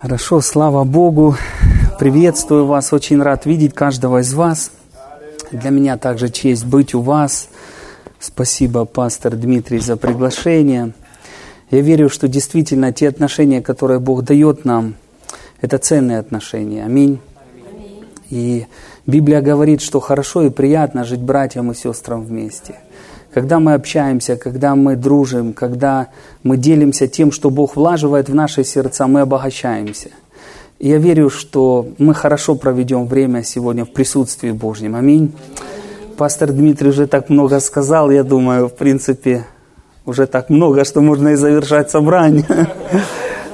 Хорошо, слава Богу. Приветствую вас, очень рад видеть каждого из вас. Для меня также честь быть у вас. Спасибо, пастор Дмитрий, за приглашение. Я верю, что действительно те отношения, которые Бог дает нам, это ценные отношения. Аминь. И Библия говорит, что хорошо и приятно жить братьям и сестрам вместе – когда мы общаемся, когда мы дружим, когда мы делимся тем, что Бог влаживает в наши сердца, мы обогащаемся. Я верю, что мы хорошо проведем время сегодня в присутствии Божьем. Аминь. Пастор Дмитрий уже так много сказал, я думаю, в принципе, уже так много, что можно и завершать собрание.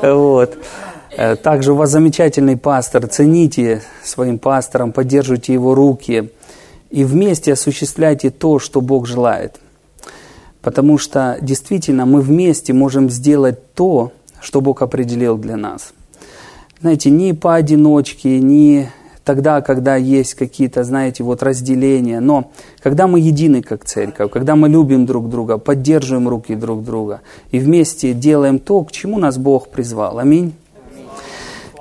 Вот. Также у вас замечательный пастор, цените своим пастором, поддерживайте его руки и вместе осуществляйте то, что Бог желает. Потому что действительно мы вместе можем сделать то, что Бог определил для нас. Знаете, ни поодиночке, ни тогда, когда есть какие-то, знаете, вот разделения. Но когда мы едины как церковь, когда мы любим друг друга, поддерживаем руки друг друга и вместе делаем то, к чему нас Бог призвал. Аминь.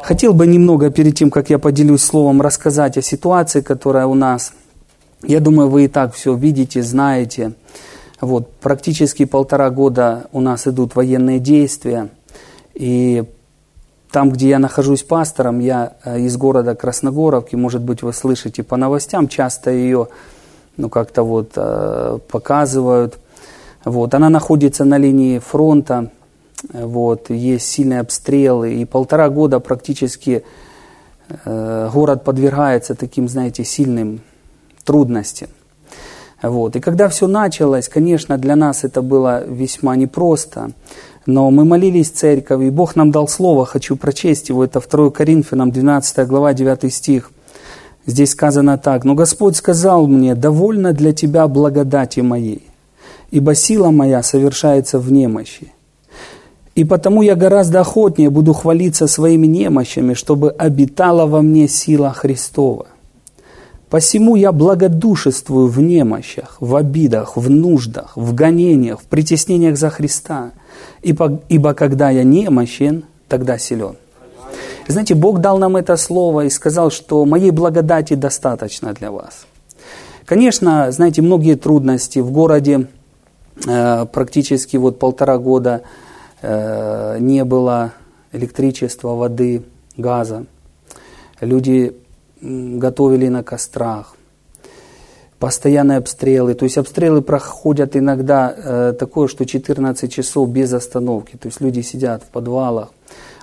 Хотел бы немного перед тем, как я поделюсь словом, рассказать о ситуации, которая у нас. Я думаю, вы и так все видите, знаете. Вот, практически полтора года у нас идут военные действия, и там, где я нахожусь пастором, я э, из города Красногоровки, может быть, вы слышите по новостям, часто ее ну, как-то вот э, показывают. Вот, она находится на линии фронта, вот, есть сильные обстрелы, и полтора года практически э, город подвергается таким, знаете, сильным трудностям. Вот. И когда все началось, конечно, для нас это было весьма непросто. Но мы молились в церковь, и Бог нам дал слово, хочу прочесть его, это 2 Коринфянам, 12 глава, 9 стих. Здесь сказано так, «Но Господь сказал мне, довольно для тебя благодати моей, ибо сила моя совершается в немощи. И потому я гораздо охотнее буду хвалиться своими немощами, чтобы обитала во мне сила Христова. Посему я благодушествую в немощах, в обидах, в нуждах, в гонениях, в притеснениях за Христа. Ибо, ибо когда я немощен, тогда силен. Знаете, Бог дал нам это слово и сказал, что моей благодати достаточно для вас. Конечно, знаете, многие трудности в городе э, практически вот полтора года э, не было электричества, воды, газа. Люди готовили на кострах, постоянные обстрелы. То есть обстрелы проходят иногда э, такое, что 14 часов без остановки. То есть люди сидят в подвалах.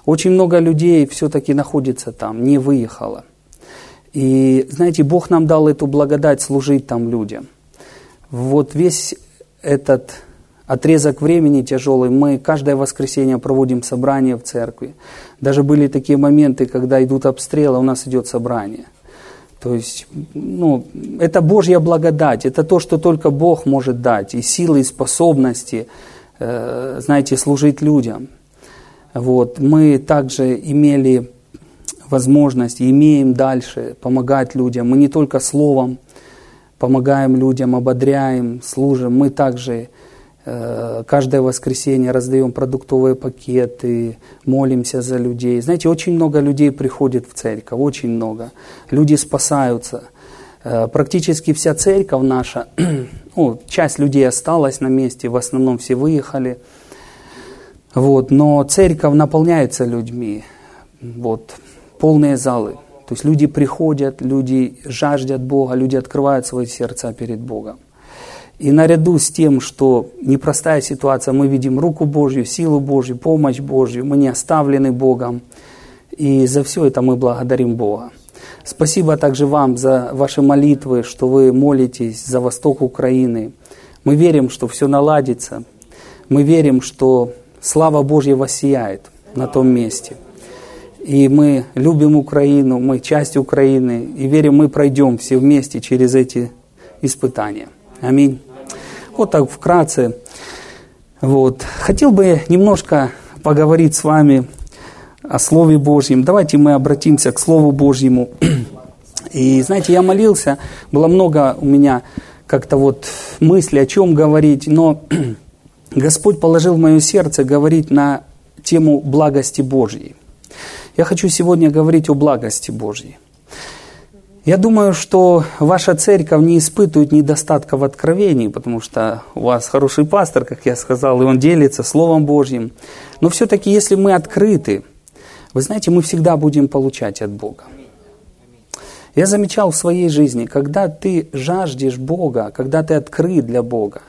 Очень много людей все-таки находится там, не выехало. И знаете, Бог нам дал эту благодать служить там людям. Вот весь этот отрезок времени тяжелый. Мы каждое воскресенье проводим собрание в церкви. Даже были такие моменты, когда идут обстрелы, у нас идет собрание. То есть, ну, это Божья благодать, это то, что только Бог может дать, и силы, и способности, э, знаете, служить людям. Вот. Мы также имели возможность, имеем дальше помогать людям. Мы не только словом помогаем людям, ободряем, служим, мы также каждое воскресенье раздаем продуктовые пакеты, молимся за людей. Знаете, очень много людей приходит в церковь, очень много. Люди спасаются. Э, практически вся церковь наша, ну, часть людей осталась на месте, в основном все выехали. Вот, но церковь наполняется людьми. Вот, полные залы. То есть люди приходят, люди жаждят Бога, люди открывают свои сердца перед Богом. И наряду с тем, что непростая ситуация, мы видим руку Божью, силу Божью, помощь Божью, мы не оставлены Богом. И за все это мы благодарим Бога. Спасибо также вам за ваши молитвы, что вы молитесь за восток Украины. Мы верим, что все наладится. Мы верим, что слава Божья воссияет на том месте. И мы любим Украину, мы часть Украины, и верим, мы пройдем все вместе через эти испытания. Аминь. Вот так вкратце. Вот. Хотел бы немножко поговорить с вами о Слове Божьем. Давайте мы обратимся к Слову Божьему. И знаете, я молился, было много у меня как-то вот мысли, о чем говорить, но Господь положил в мое сердце говорить на тему благости Божьей. Я хочу сегодня говорить о благости Божьей. Я думаю, что ваша церковь не испытывает недостатка в откровении, потому что у вас хороший пастор, как я сказал, и он делится Словом Божьим. Но все-таки, если мы открыты, вы знаете, мы всегда будем получать от Бога. Я замечал в своей жизни, когда ты жаждешь Бога, когда ты открыт для Бога,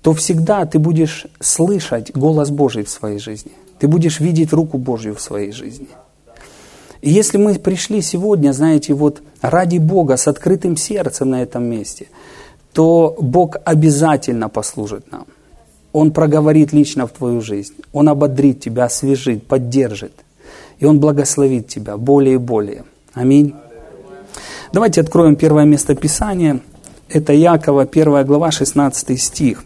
то всегда ты будешь слышать голос Божий в своей жизни. Ты будешь видеть руку Божью в своей жизни. И если мы пришли сегодня, знаете, вот ради Бога, с открытым сердцем на этом месте, то Бог обязательно послужит нам. Он проговорит лично в твою жизнь. Он ободрит тебя, освежит, поддержит. И Он благословит тебя более и более. Аминь. Давайте откроем первое место Писания. Это Иакова, 1 глава, 16 стих.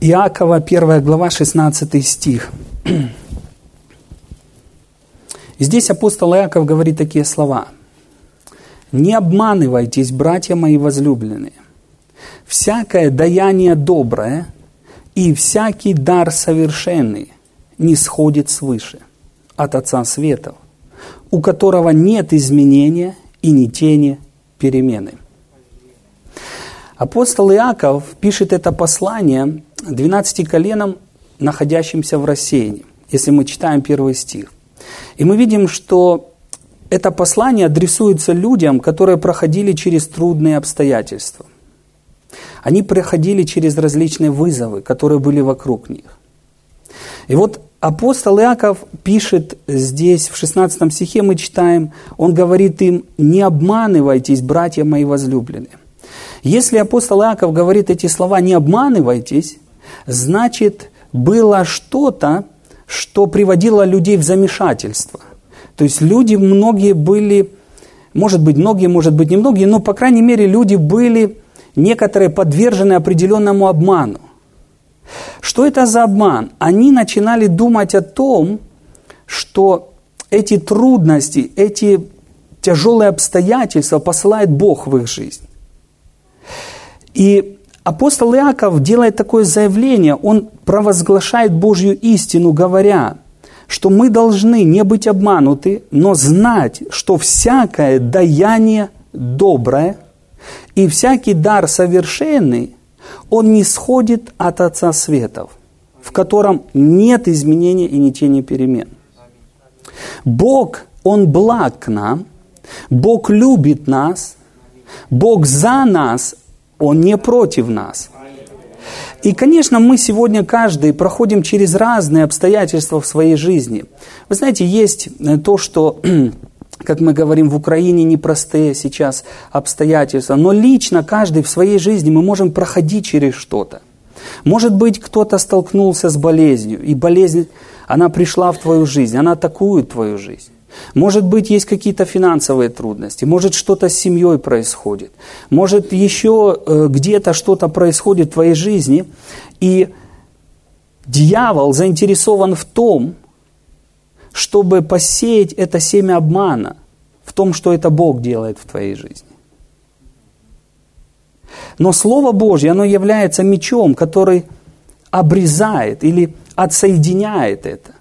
Иакова, 1 глава, 16 стих. Здесь апостол Иаков говорит такие слова. «Не обманывайтесь, братья мои возлюбленные. Всякое даяние доброе и всякий дар совершенный не сходит свыше, от Отца Светов, у которого нет изменения и ни тени перемены. Апостол Иаков пишет это послание 12 коленам, находящимся в рассеянии, если мы читаем первый стих. И мы видим, что это послание адресуется людям, которые проходили через трудные обстоятельства. Они проходили через различные вызовы, которые были вокруг них. И вот апостол Иаков пишет здесь, в 16 стихе мы читаем, он говорит им, не обманывайтесь, братья мои возлюбленные. Если апостол Иаков говорит эти слова, не обманывайтесь, значит, было что-то, что приводило людей в замешательство. То есть люди многие были, может быть, многие, может быть, немногие, но, по крайней мере, люди были некоторые подвержены определенному обману. Что это за обман? Они начинали думать о том, что эти трудности, эти тяжелые обстоятельства посылает Бог в их жизнь. И апостол Иаков делает такое заявление, он провозглашает Божью истину, говоря, что мы должны не быть обмануты, но знать, что всякое даяние доброе и всякий дар совершенный он не сходит от Отца Светов, в котором нет изменений и ни тени перемен. Бог, Он благ к нам, Бог любит нас, Бог за нас, Он не против нас. И, конечно, мы сегодня каждый проходим через разные обстоятельства в своей жизни. Вы знаете, есть э, то, что как мы говорим, в Украине непростые сейчас обстоятельства, но лично каждый в своей жизни мы можем проходить через что-то. Может быть, кто-то столкнулся с болезнью, и болезнь, она пришла в твою жизнь, она атакует твою жизнь. Может быть, есть какие-то финансовые трудности, может, что-то с семьей происходит, может, еще э, где-то что-то происходит в твоей жизни, и дьявол заинтересован в том, чтобы посеять это семя обмана в том, что это Бог делает в твоей жизни. Но Слово Божье, оно является мечом, который обрезает или отсоединяет это.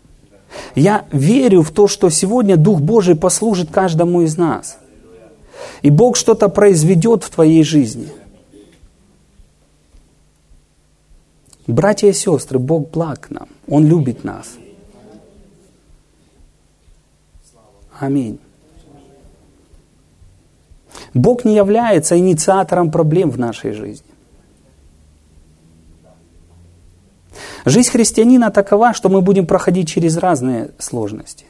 Я верю в то, что сегодня Дух Божий послужит каждому из нас. И Бог что-то произведет в твоей жизни. Братья и сестры, Бог благ нам. Он любит нас. Аминь. Бог не является инициатором проблем в нашей жизни. Жизнь христианина такова, что мы будем проходить через разные сложности.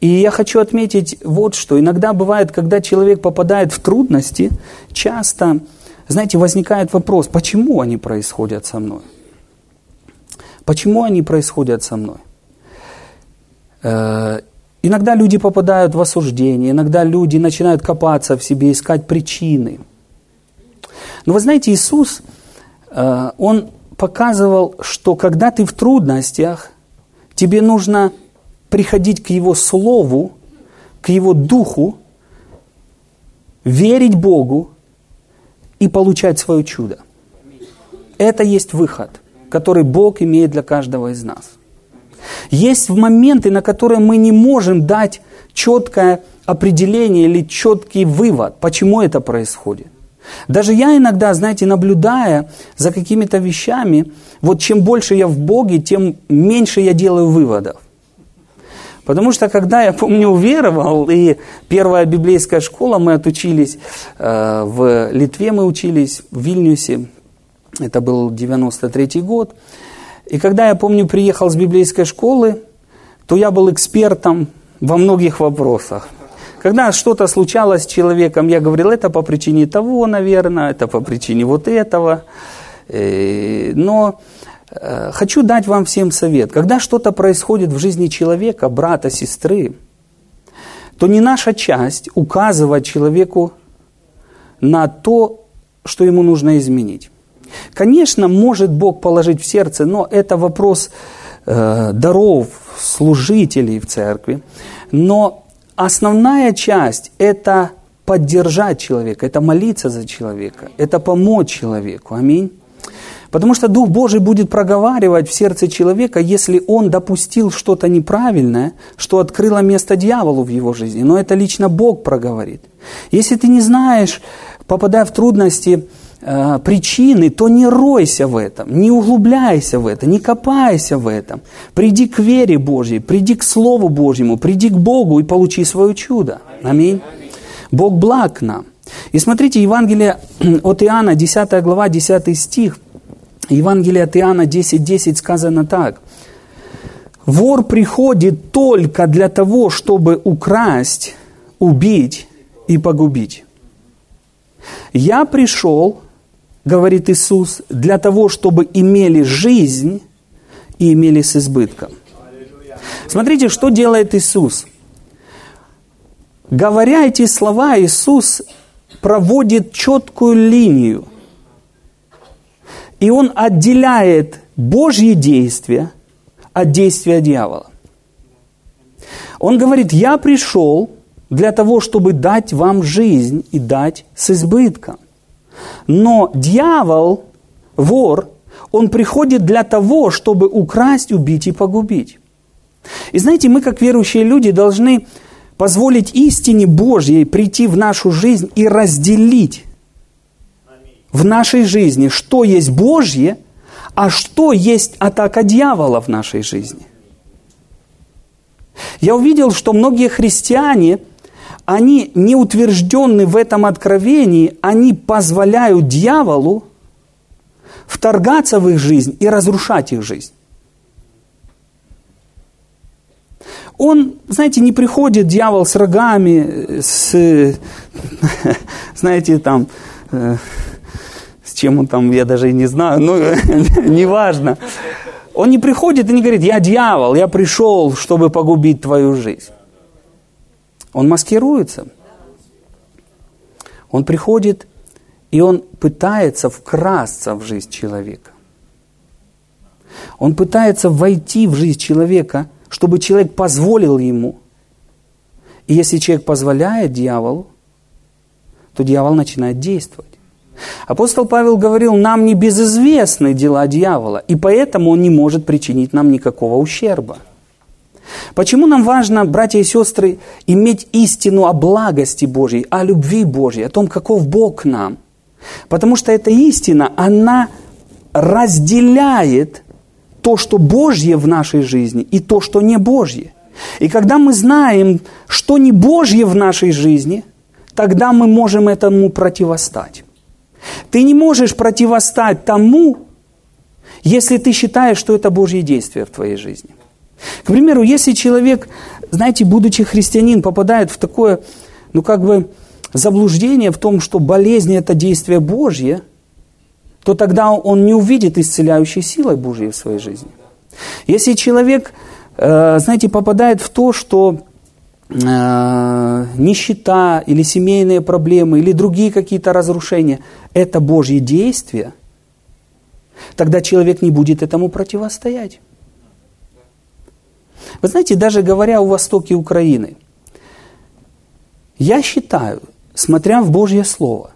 И я хочу отметить вот что. Иногда бывает, когда человек попадает в трудности, часто, знаете, возникает вопрос, почему они происходят со мной? Почему они происходят со мной? Э, Иногда люди попадают в осуждение, иногда люди начинают копаться в себе, искать причины. Но вы знаете, Иисус, э, Он показывал, что когда ты в трудностях, тебе нужно приходить к Его Слову, к Его Духу, верить Богу и получать свое чудо. Это есть выход, который Бог имеет для каждого из нас. Есть моменты, на которые мы не можем дать четкое определение или четкий вывод, почему это происходит. Даже я иногда, знаете, наблюдая за какими-то вещами, вот чем больше я в Боге, тем меньше я делаю выводов. Потому что когда я помню уверовал, и первая библейская школа, мы отучились э, в Литве, мы учились в Вильнюсе, это был 93 год. И когда я помню приехал с библейской школы, то я был экспертом во многих вопросах. Когда что-то случалось с человеком, я говорил, это по причине того, наверное, это по причине вот этого. Э, но э, хочу дать вам всем совет. Когда что-то происходит в жизни человека, брата, сестры, то не наша часть указывать человеку на то, что ему нужно изменить. Конечно, может Бог положить в сердце, но это вопрос э, даров, служителей в церкви. Но основная часть – это поддержать человека, это молиться за человека, это помочь человеку. Аминь. Потому что Дух Божий будет проговаривать в сердце человека, если он допустил что-то неправильное, что открыло место дьяволу в его жизни. Но это лично Бог проговорит. Если ты не знаешь, попадая в трудности, э, причины, то не ройся в этом, не углубляйся в это, не копайся в этом. Приди к вере Божьей, приди к Слову Божьему, приди к Богу и получи свое чудо. Аминь. Бог благ нам. И смотрите, Евангелие от Иоанна, 10 глава, 10 стих. Евангелие от Иоанна 10.10 10 сказано так. Вор приходит только для того, чтобы украсть, убить и погубить. Я пришел говорит Иисус, для того, чтобы имели жизнь и имели с избытком. Смотрите, что делает Иисус. Говоря эти слова, Иисус проводит четкую линию. И Он отделяет Божьи действия от действия дьявола. Он говорит, я пришел для того, чтобы дать вам жизнь и дать с избытком. Но дьявол, вор, он приходит для того, чтобы украсть, убить и погубить. И знаете, мы как верующие люди должны позволить истине Божьей прийти в нашу жизнь и разделить в нашей жизни, что есть Божье, а что есть атака дьявола в нашей жизни. Я увидел, что многие христиане – они не утверждены в этом откровении, они позволяют дьяволу вторгаться в их жизнь и разрушать их жизнь. Он, знаете, не приходит дьявол с рогами, с, знаете, там, э, с чем он там, я даже и не знаю, ну, неважно. Он не приходит и не говорит, я дьявол, я пришел, чтобы погубить твою жизнь. Он маскируется. Он приходит, и он пытается вкрасться в жизнь человека. Он пытается войти в жизнь человека, чтобы человек позволил ему. И если человек позволяет дьяволу, то дьявол начинает действовать. Апостол Павел говорил, нам не безызвестны дела дьявола, и поэтому он не может причинить нам никакого ущерба. Почему нам важно, братья и сестры, иметь истину о благости Божьей, о любви Божьей, о том, каков Бог нам? Потому что эта истина, она разделяет то, что Божье в нашей жизни, и то, что не Божье. И когда мы знаем, что не Божье в нашей жизни, тогда мы можем этому противостать. Ты не можешь противостать тому, если ты считаешь, что это Божье действие в твоей жизни. К примеру, если человек, знаете, будучи христианин, попадает в такое, ну как бы, заблуждение в том, что болезнь – это действие Божье, то тогда он не увидит исцеляющей силой Божьей в своей жизни. Если человек, э, знаете, попадает в то, что э, нищета или семейные проблемы или другие какие-то разрушения – это Божье действие, тогда человек не будет этому противостоять. Вы знаете, даже говоря о востоке Украины, я считаю, смотря в Божье Слово,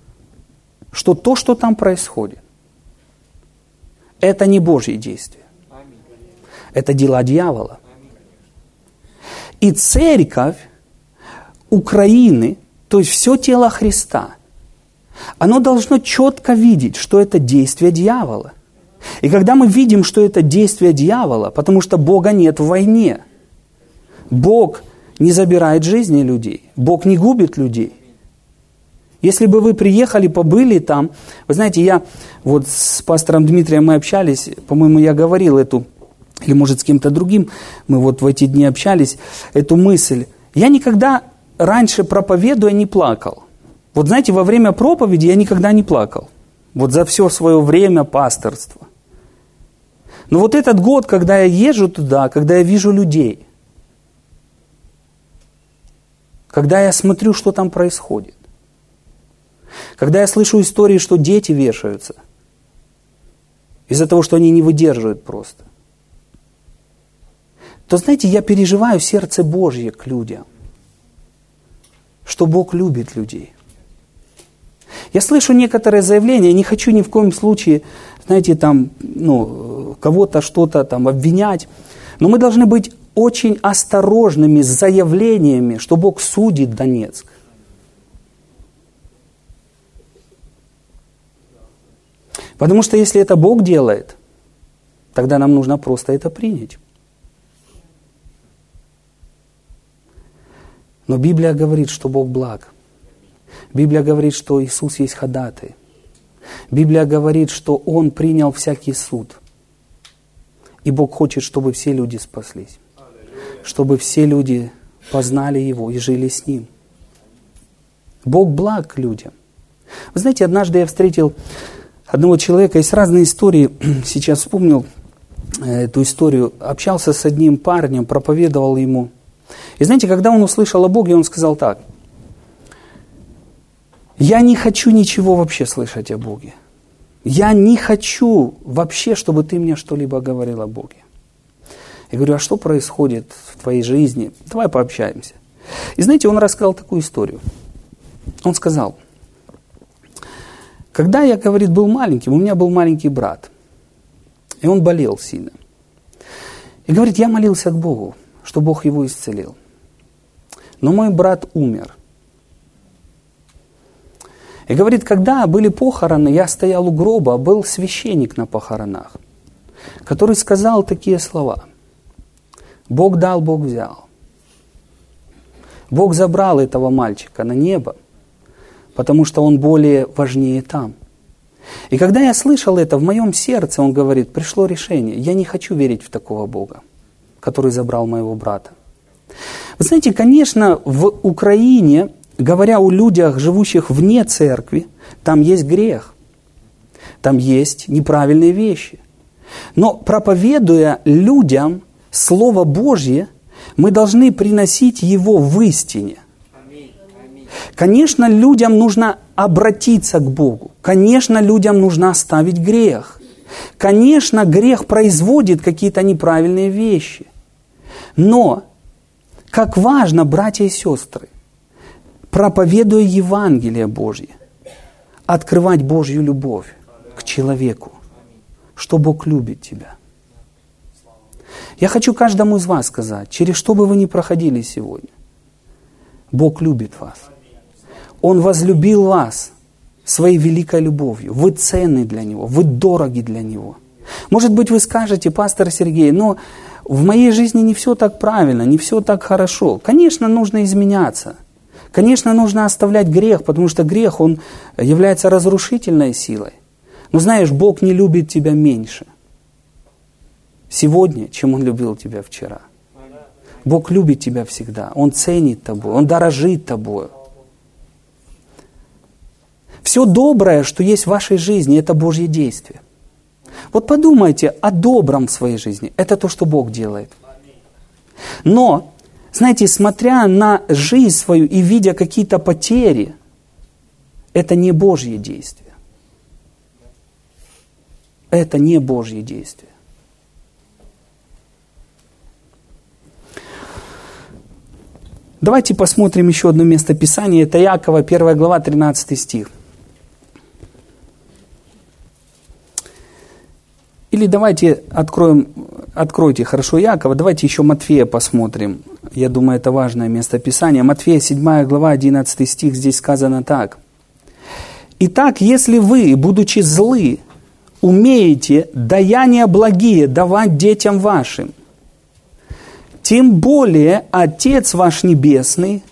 что то, что там происходит, это не Божье действие. Это дела дьявола. И церковь Украины, то есть все тело Христа, оно должно четко видеть, что это действие дьявола. И когда мы видим, что это действие дьявола, потому что Бога нет в войне, Бог не забирает жизни людей, Бог не губит людей. Если бы вы приехали, побыли там, вы знаете, я вот с пастором Дмитрием мы общались, по-моему, я говорил эту, или может с кем-то другим, мы вот в эти дни общались, эту мысль. Я никогда раньше проповедуя не плакал. Вот знаете, во время проповеди я никогда не плакал. Вот за все свое время пасторства. Но вот этот год, когда я езжу туда, когда я вижу людей, когда я смотрю, что там происходит, когда я слышу истории, что дети вешаются, из-за того, что они не выдерживают просто, то, знаете, я переживаю сердце Божье к людям, что Бог любит людей. Я слышу некоторые заявления, не хочу ни в коем случае, знаете, там, ну, кого-то что-то там обвинять, но мы должны быть очень осторожными с заявлениями, что Бог судит Донецк. Потому что если это Бог делает, тогда нам нужно просто это принять. Но Библия говорит, что Бог благ. Библия говорит, что Иисус есть ходатай. Библия говорит, что Он принял всякий суд. И Бог хочет, чтобы все люди спаслись. Чтобы все люди познали Его и жили с Ним. Бог благ к людям. Вы знаете, однажды я встретил одного человека, есть разные истории, сейчас вспомнил э, эту историю, общался с одним парнем, проповедовал ему. И знаете, когда он услышал о Боге, он сказал так, я не хочу ничего вообще слышать о Боге. Я не хочу вообще, чтобы ты мне что-либо говорил о Боге. Я говорю, а что происходит в твоей жизни? Давай пообщаемся. И знаете, он рассказал такую историю. Он сказал, когда я, говорит, был маленьким, у меня был маленький брат, и он болел сильно. И говорит, я молился к Богу, что Бог его исцелил. Но мой брат умер. И говорит, когда были похороны, я стоял у гроба, был священник на похоронах, который сказал такие слова. Бог дал, Бог взял. Бог забрал этого мальчика на небо, потому что он более важнее там. И когда я слышал это, в моем сердце, он говорит, пришло решение, я не хочу верить в такого Бога, который забрал моего брата. Вы знаете, конечно, в Украине говоря о людях, живущих вне церкви, там есть грех, там есть неправильные вещи. Но проповедуя людям Слово Божье, мы должны приносить его в истине. Конечно, людям нужно обратиться к Богу. Конечно, людям нужно оставить грех. Конечно, грех производит какие-то неправильные вещи. Но как важно, братья и сестры, проповедуя Евангелие Божье, открывать Божью любовь к человеку, что Бог любит тебя. Я хочу каждому из вас сказать, через что бы вы ни проходили сегодня, Бог любит вас. Он возлюбил вас своей великой любовью. Вы ценны для Него, вы дороги для Него. Может быть, вы скажете, пастор Сергей, но в моей жизни не все так правильно, не все так хорошо. Конечно, нужно изменяться – Конечно, нужно оставлять грех, потому что грех, он является разрушительной силой. Но знаешь, Бог не любит тебя меньше сегодня, чем Он любил тебя вчера. Бог любит тебя всегда. Он ценит тобой, Он дорожит тобой. Все доброе, что есть в вашей жизни, это Божье действие. Вот подумайте о добром в своей жизни. Это то, что Бог делает. Но знаете, смотря на жизнь свою и видя какие-то потери, это не Божье действие. Это не Божье действие. Давайте посмотрим еще одно место Писания. Это Якова, 1 глава, 13 стих. Или давайте откроем, откройте хорошо Якова, давайте еще Матфея посмотрим. Я думаю, это важное место Писания. Матфея 7 глава 11 стих, здесь сказано так. «Итак, если вы, будучи злы, умеете даяния благие давать детям вашим, тем более Отец ваш Небесный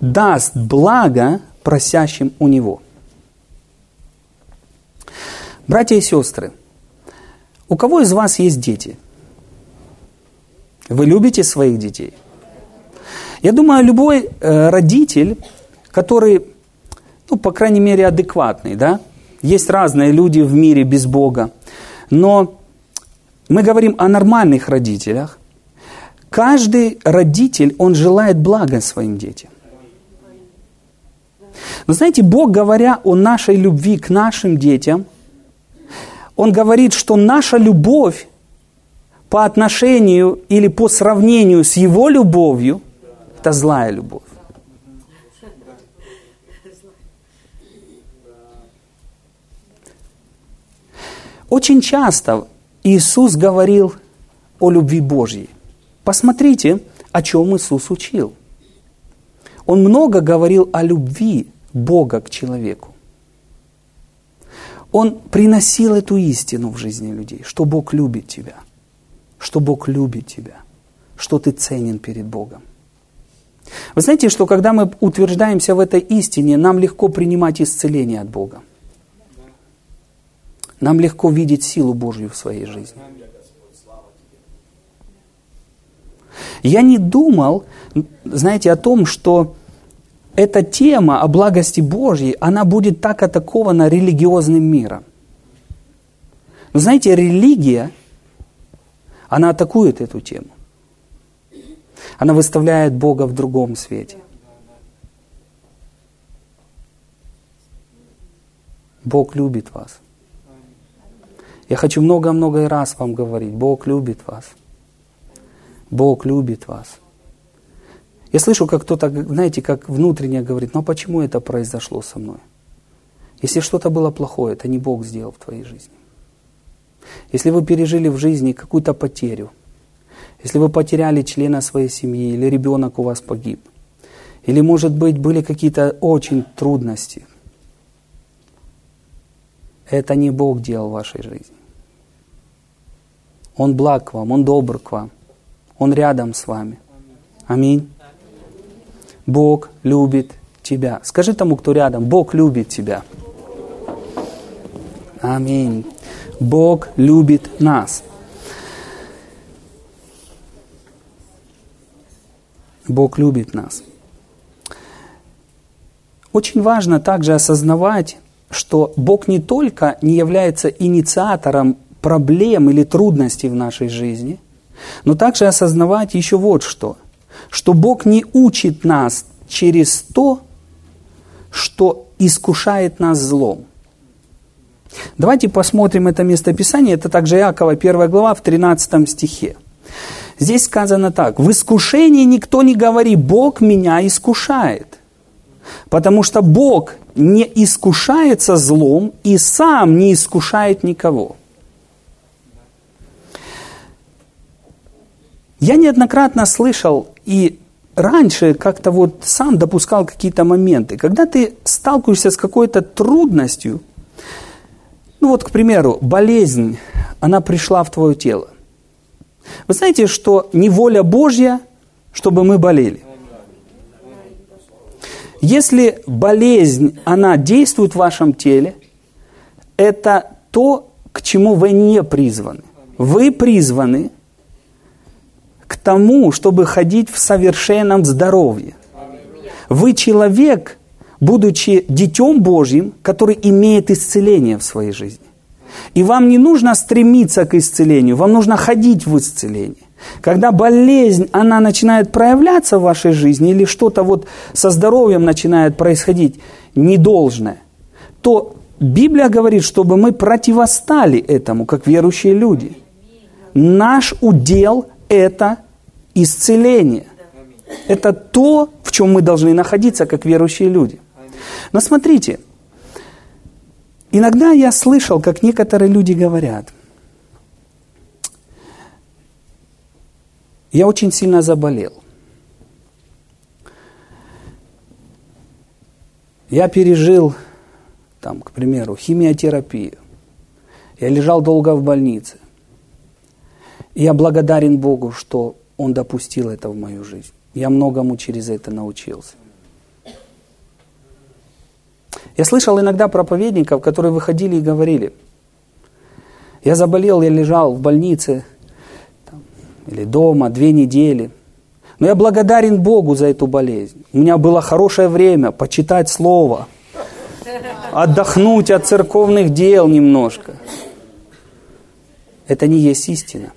даст благо просящим у Него». Братья и сестры, у кого из вас есть дети? Вы любите своих детей? Я думаю, любой э, родитель, который, ну, по крайней мере, адекватный, да, есть разные люди в мире без Бога, но мы говорим о нормальных родителях. Каждый родитель, он желает блага своим детям. Но знаете, Бог, говоря о нашей любви к нашим детям – он говорит, что наша любовь по отношению или по сравнению с его любовью – это злая любовь. Очень часто Иисус говорил о любви Божьей. Посмотрите, о чем Иисус учил. Он много говорил о любви Бога к человеку. Он приносил эту истину в жизни людей, что Бог любит тебя, что Бог любит тебя, что ты ценен перед Богом. Вы знаете, что когда мы утверждаемся в этой истине, нам легко принимать исцеление от Бога. Нам легко видеть силу Божью в своей жизни. Я не думал, знаете, о том, что эта тема о благости Божьей, она будет так атакована религиозным миром. Но знаете, религия, она атакует эту тему. Она выставляет Бога в другом свете. Бог любит вас. Я хочу много-много раз вам говорить, Бог любит вас. Бог любит вас. Я слышу, как кто-то, знаете, как внутренне говорит, ну а почему это произошло со мной? Если что-то было плохое, это не Бог сделал в твоей жизни. Если вы пережили в жизни какую-то потерю, если вы потеряли члена своей семьи, или ребенок у вас погиб, или, может быть, были какие-то очень трудности, это не Бог делал в вашей жизни. Он благ к вам, Он добр к вам, Он рядом с вами. Аминь. Бог любит тебя. Скажи тому, кто рядом, Бог любит тебя. Аминь. Бог любит нас. Бог любит нас. Очень важно также осознавать, что Бог не только не является инициатором проблем или трудностей в нашей жизни, но также осознавать еще вот что – что Бог не учит нас через то, что искушает нас злом. Давайте посмотрим это местописание. Это также Иакова, 1 глава, в 13 стихе. Здесь сказано так. «В искушении никто не говорит, Бог меня искушает». Потому что Бог не искушается злом и сам не искушает никого. Я неоднократно слышал и раньше как-то вот сам допускал какие-то моменты. Когда ты сталкиваешься с какой-то трудностью, ну вот, к примеру, болезнь, она пришла в твое тело. Вы знаете, что не воля Божья, чтобы мы болели. Если болезнь, она действует в вашем теле, это то, к чему вы не призваны. Вы призваны к тому, чтобы ходить в совершенном здоровье. Вы человек, будучи детем Божьим, который имеет исцеление в своей жизни. И вам не нужно стремиться к исцелению, вам нужно ходить в исцелении. Когда болезнь, она начинает проявляться в вашей жизни, или что-то вот со здоровьем начинает происходить недолжное, то Библия говорит, чтобы мы противостали этому, как верующие люди. Наш удел это исцеление. Это то, в чем мы должны находиться, как верующие люди. Но смотрите, иногда я слышал, как некоторые люди говорят, я очень сильно заболел. Я пережил, там, к примеру, химиотерапию. Я лежал долго в больнице. Я благодарен Богу, что Он допустил это в мою жизнь. Я многому через это научился. Я слышал иногда проповедников, которые выходили и говорили, я заболел, я лежал в больнице там, или дома две недели, но я благодарен Богу за эту болезнь. У меня было хорошее время почитать Слово, отдохнуть от церковных дел немножко. Это не есть истина.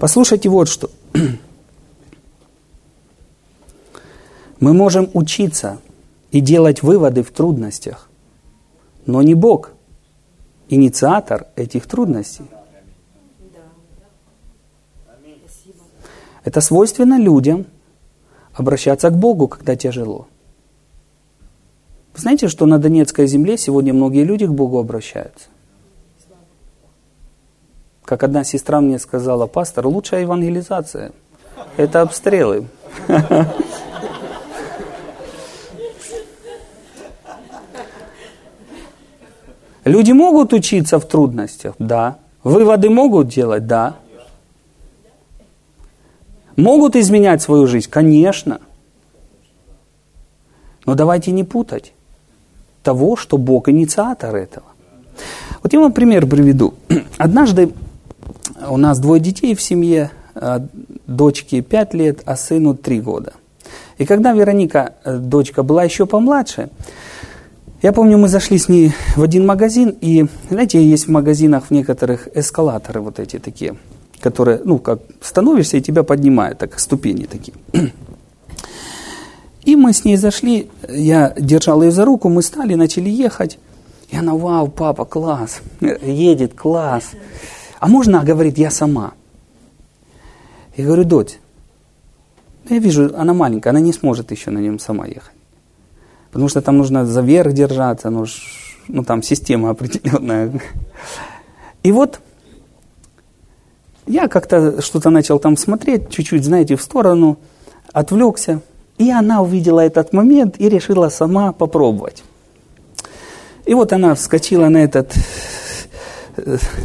Послушайте вот что. Мы можем учиться и делать выводы в трудностях, но не Бог, инициатор этих трудностей. Это свойственно людям обращаться к Богу, когда тяжело. Вы знаете, что на Донецкой земле сегодня многие люди к Богу обращаются? Как одна сестра мне сказала, пастор, лучшая евангелизация – это обстрелы. Люди могут учиться в трудностях? Да. Выводы могут делать? Да. Могут изменять свою жизнь? Конечно. Но давайте не путать того, что Бог инициатор этого. Вот я вам пример приведу. Однажды у нас двое детей в семье, а, дочке 5 лет, а сыну 3 года. И когда Вероника, э, дочка, была еще помладше, я помню, мы зашли с ней в один магазин, и, знаете, есть в магазинах в некоторых эскалаторы вот эти такие, которые, ну, как становишься, и тебя поднимают, так, ступени такие. И мы с ней зашли, я держал ее за руку, мы стали, начали ехать. И она, вау, папа, класс, едет, класс. А можно, говорит, я сама. Я говорю, дочь, я вижу, она маленькая, она не сможет еще на нем сама ехать. Потому что там нужно за верх держаться, ну, ну там система определенная. И вот я как-то что-то начал там смотреть, чуть-чуть, знаете, в сторону, отвлекся. И она увидела этот момент и решила сама попробовать. И вот она вскочила на этот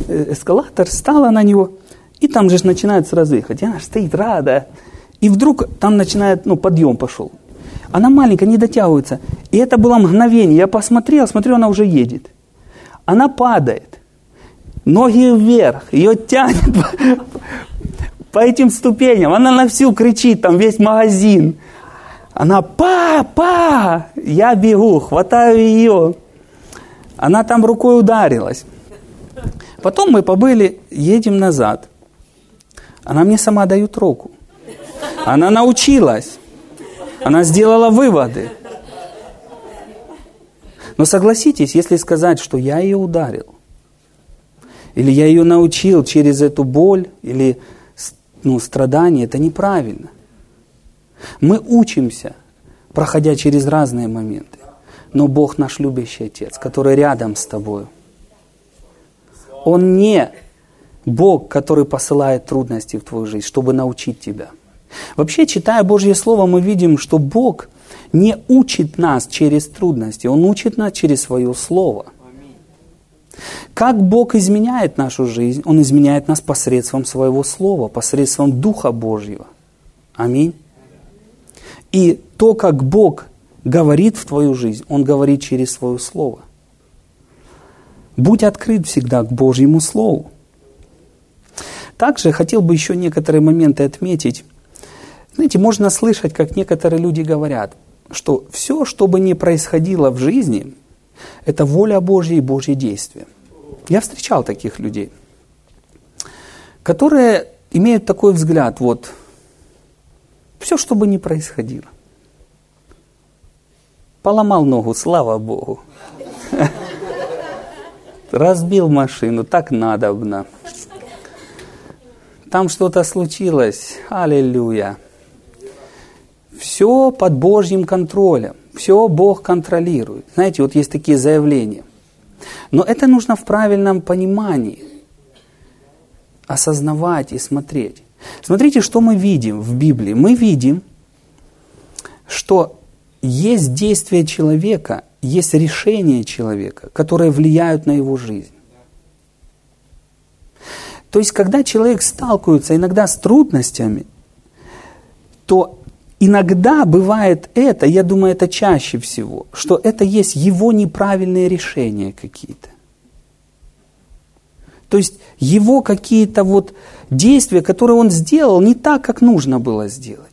эскалатор, стала на него, и там же начинает сразу ехать. И она стоит рада. И вдруг там начинает, ну, подъем пошел. Она маленькая, не дотягивается. И это было мгновение. Я посмотрел, смотрю, она уже едет. Она падает. Ноги вверх. Ее тянет по, этим ступеням. Она на всю кричит, там весь магазин. Она, папа! Я бегу, хватаю ее. Она там рукой ударилась. Потом мы побыли, едем назад. Она мне сама дает руку. Она научилась. Она сделала выводы. Но согласитесь, если сказать, что я ее ударил, или я ее научил через эту боль, или ну, страдание, это неправильно. Мы учимся, проходя через разные моменты. Но Бог наш любящий Отец, который рядом с тобой. Он не Бог, который посылает трудности в твою жизнь, чтобы научить тебя. Вообще, читая Божье Слово, мы видим, что Бог не учит нас через трудности, Он учит нас через Свое Слово. Как Бог изменяет нашу жизнь? Он изменяет нас посредством Своего Слова, посредством Духа Божьего. Аминь. И то, как Бог говорит в твою жизнь, Он говорит через Свое Слово – Будь открыт всегда к Божьему Слову. Также хотел бы еще некоторые моменты отметить. Знаете, можно слышать, как некоторые люди говорят, что все, что бы ни происходило в жизни, это воля Божья и Божье действие. Я встречал таких людей, которые имеют такой взгляд, вот, все, что бы ни происходило. Поломал ногу, слава Богу. Разбил машину, так надобно. Там что-то случилось, аллилуйя. Все под Божьим контролем, все Бог контролирует. Знаете, вот есть такие заявления. Но это нужно в правильном понимании осознавать и смотреть. Смотрите, что мы видим в Библии. Мы видим, что есть действия человека, есть решения человека, которые влияют на его жизнь. То есть, когда человек сталкивается иногда с трудностями, то иногда бывает это, я думаю, это чаще всего, что это есть его неправильные решения какие-то. То есть его какие-то вот действия, которые он сделал, не так, как нужно было сделать.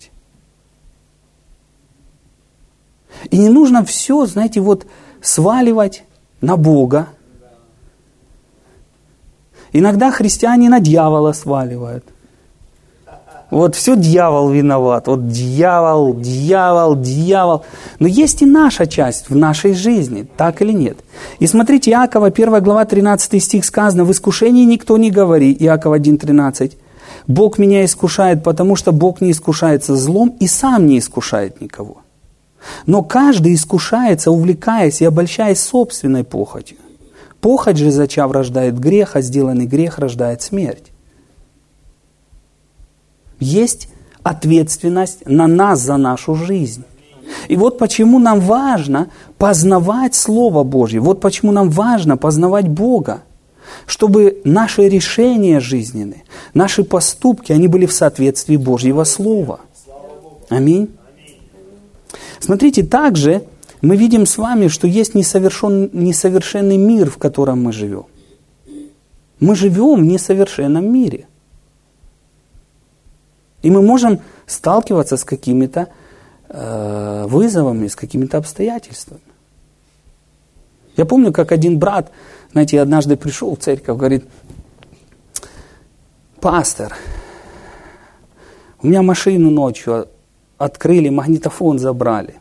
И не нужно все, знаете, вот сваливать на Бога. Иногда христиане на дьявола сваливают – вот все дьявол виноват. Вот дьявол, дьявол, дьявол. Но есть и наша часть в нашей жизни, так или нет. И смотрите, Иакова, 1 глава, 13 стих сказано, «В искушении никто не говори». Иакова 1.13. «Бог меня искушает, потому что Бог не искушается злом и сам не искушает никого». Но каждый искушается, увлекаясь и обольщаясь собственной похотью. Похоть же, зачав, рождает грех, а сделанный грех рождает смерть есть ответственность на нас за нашу жизнь. И вот почему нам важно познавать Слово Божье, вот почему нам важно познавать Бога, чтобы наши решения жизненные, наши поступки, они были в соответствии Божьего Слова. Аминь. Смотрите, также мы видим с вами, что есть несовершен, несовершенный мир, в котором мы живем. Мы живем в несовершенном мире. И мы можем сталкиваться с какими-то э, вызовами, с какими-то обстоятельствами. Я помню, как один брат, знаете, однажды пришел в церковь, говорит, пастор, у меня машину ночью открыли, магнитофон забрали.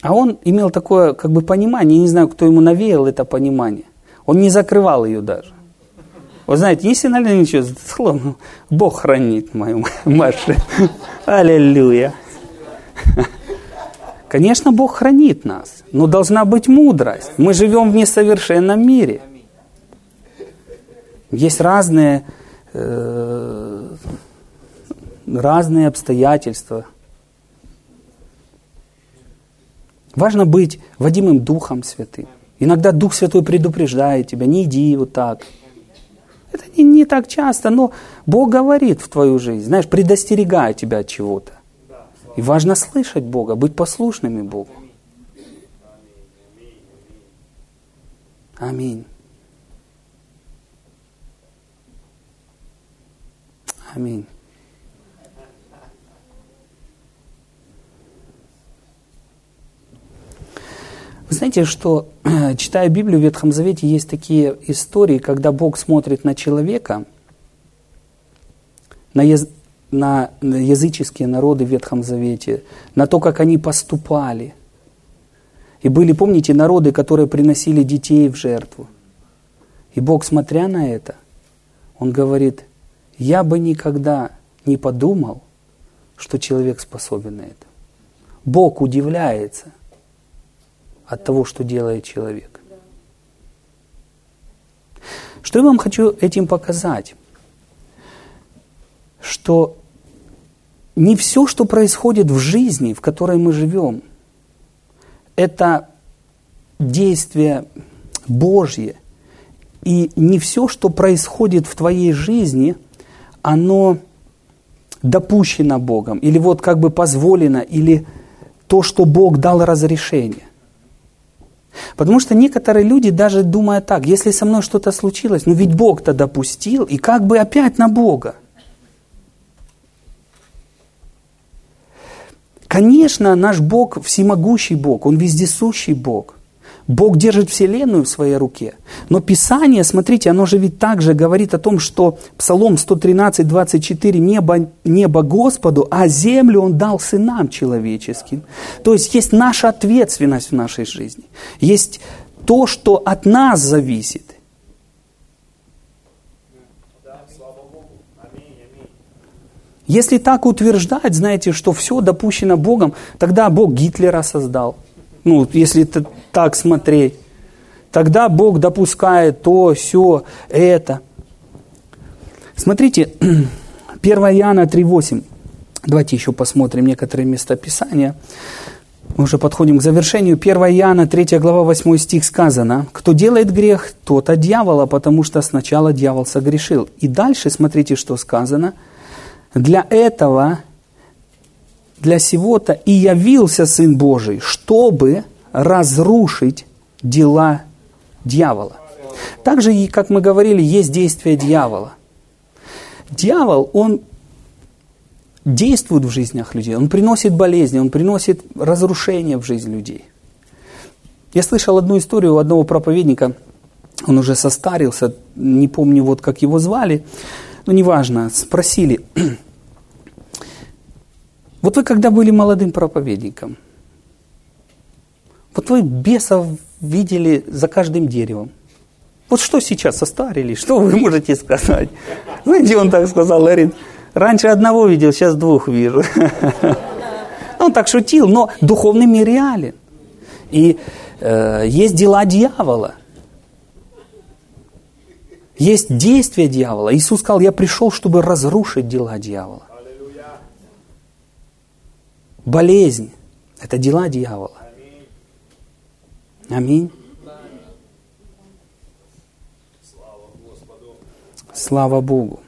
А он имел такое как бы понимание, не знаю, кто ему навеял это понимание. Он не закрывал ее даже. Вы знаете, если на ничего, словно Бог хранит мою машину. Аллилуйя. Конечно, Бог хранит нас, но должна быть мудрость. Мы живем в несовершенном мире. Есть разные, э, разные обстоятельства. Важно быть водимым Духом Святым. Иногда Дух Святой предупреждает тебя, не иди вот так. Это не, не так часто, но Бог говорит в твою жизнь, знаешь, предостерегая тебя от чего-то. И важно слышать Бога, быть послушными Богу. Аминь. Аминь. Вы знаете, что, читая Библию в Ветхом Завете, есть такие истории, когда Бог смотрит на человека, на, яз... на языческие народы в Ветхом Завете, на то, как они поступали. И были, помните, народы, которые приносили детей в жертву. И Бог, смотря на это, Он говорит, я бы никогда не подумал, что человек способен на это. Бог удивляется – от того, что делает человек. Что я вам хочу этим показать? Что не все, что происходит в жизни, в которой мы живем, это действие Божье. И не все, что происходит в твоей жизни, оно допущено Богом, или вот как бы позволено, или то, что Бог дал разрешение. Потому что некоторые люди даже думают так, если со мной что-то случилось, ну ведь Бог-то допустил, и как бы опять на Бога. Конечно, наш Бог всемогущий Бог, Он вездесущий Бог. Бог держит Вселенную в своей руке. Но Писание, смотрите, оно же ведь также говорит о том, что Псалом 113, 24, небо, небо Господу, а землю Он дал сынам человеческим. То есть есть наша ответственность в нашей жизни. Есть то, что от нас зависит. Если так утверждать, знаете, что все допущено Богом, тогда Бог Гитлера создал – ну, если это так смотреть, тогда Бог допускает то, все, это. Смотрите, 1 Иоанна 3,8. Давайте еще посмотрим некоторые местописания. Мы уже подходим к завершению. 1 Иоанна, 3 глава, 8 стих сказано. «Кто делает грех, тот от дьявола, потому что сначала дьявол согрешил». И дальше смотрите, что сказано. «Для этого, для сего-то и явился Сын Божий, чтобы разрушить дела дьявола». Также, как мы говорили, есть действие дьявола. Дьявол, он действует в жизнях людей, он приносит болезни, он приносит разрушение в жизнь людей. Я слышал одну историю у одного проповедника, он уже состарился, не помню вот как его звали, но неважно, спросили, вот вы когда были молодым проповедником, вот вы бесов видели за каждым деревом. Вот что сейчас состарились, что вы можете сказать? Знаете, он так сказал, говорит, Раньше одного видел, сейчас двух вижу. Он так шутил, но духовный мир реален. И э, есть дела дьявола. Есть действия дьявола. Иисус сказал, я пришел, чтобы разрушить дела дьявола. Болезнь – это дела дьявола. Аминь. Слава Богу.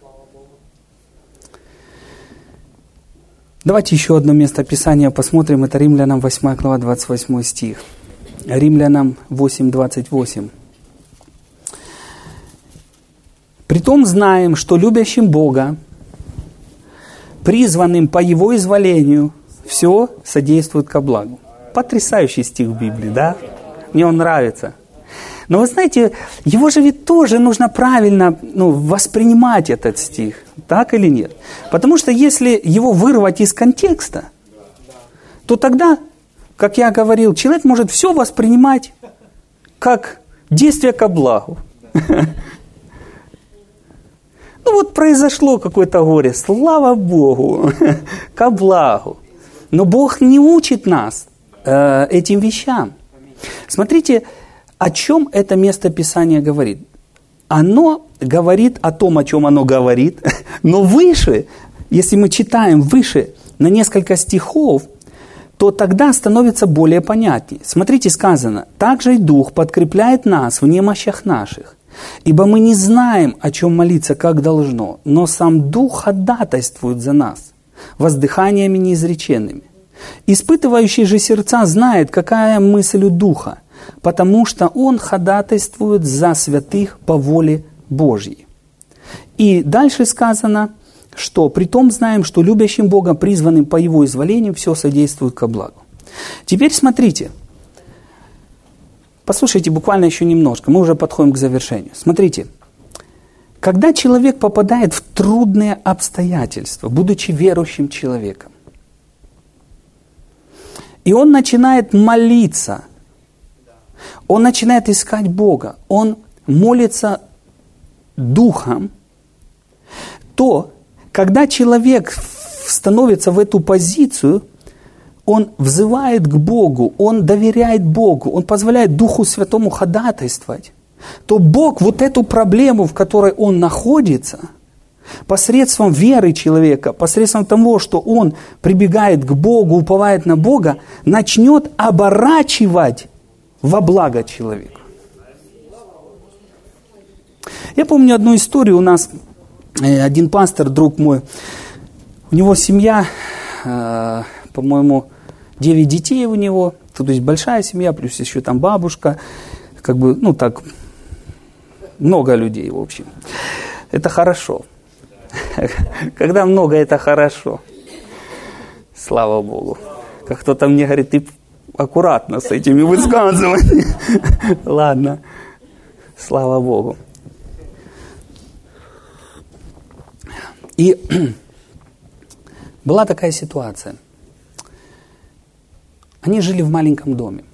Давайте еще одно место Писания посмотрим. Это Римлянам 8 глава 28 стих. Римлянам 8, 28. Притом знаем, что любящим Бога, призванным по Его изволению, все содействует ко благу. Потрясающий стих в Библии, да? Мне он нравится. Но вы знаете, его же ведь тоже нужно правильно ну, воспринимать этот стих, так или нет? Потому что если его вырвать из контекста, то тогда, как я говорил, человек может все воспринимать как действие ко благу. Ну вот произошло какое-то горе, слава Богу, ко благу. Но Бог не учит нас э, этим вещам. Смотрите, о чем это место Писания говорит? Оно говорит о том, о чем оно говорит, но выше, если мы читаем выше на несколько стихов, то тогда становится более понятнее. Смотрите, сказано, «Также и Дух подкрепляет нас в немощах наших, ибо мы не знаем, о чем молиться, как должно, но сам Дух ходатайствует за нас, воздыханиями неизреченными. Испытывающий же сердца знает, какая мысль у Духа, потому что он ходатайствует за святых по воле Божьей. И дальше сказано, что при том знаем, что любящим Бога, призванным по Его изволению, все содействует ко благу. Теперь смотрите, послушайте буквально еще немножко, мы уже подходим к завершению. Смотрите, когда человек попадает в трудные обстоятельства, будучи верующим человеком, и он начинает молиться – он начинает искать Бога, он молится духом, то когда человек становится в эту позицию, он взывает к Богу, он доверяет Богу, он позволяет Духу Святому ходатайствовать, то Бог вот эту проблему, в которой он находится, посредством веры человека, посредством того, что он прибегает к Богу, уповает на Бога, начнет оборачивать во благо человеку. Я помню одну историю. У нас, э, один пастор, друг мой, у него семья, э, по-моему, 9 детей у него, то есть большая семья, плюс еще там бабушка, как бы, ну так, много людей, в общем. Это хорошо. Когда много, это хорошо. Слава Богу. Как кто-то мне говорит, ты аккуратно с этими высказываниями. Ладно, слава Богу. И была такая ситуация. Они жили в маленьком доме.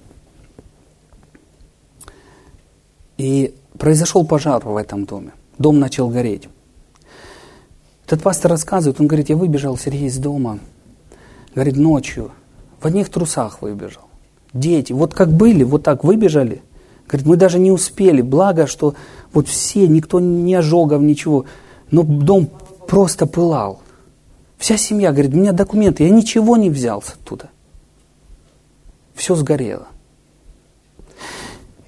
И произошел пожар в этом доме. Дом начал гореть. Этот пастор рассказывает, он говорит, я выбежал, Сергей, из дома. Говорит, ночью, в одних трусах выбежал дети, вот как были, вот так выбежали. Говорит, мы даже не успели, благо, что вот все, никто не ожогов, ничего. Но дом просто пылал. Вся семья говорит, у меня документы, я ничего не взял оттуда. Все сгорело.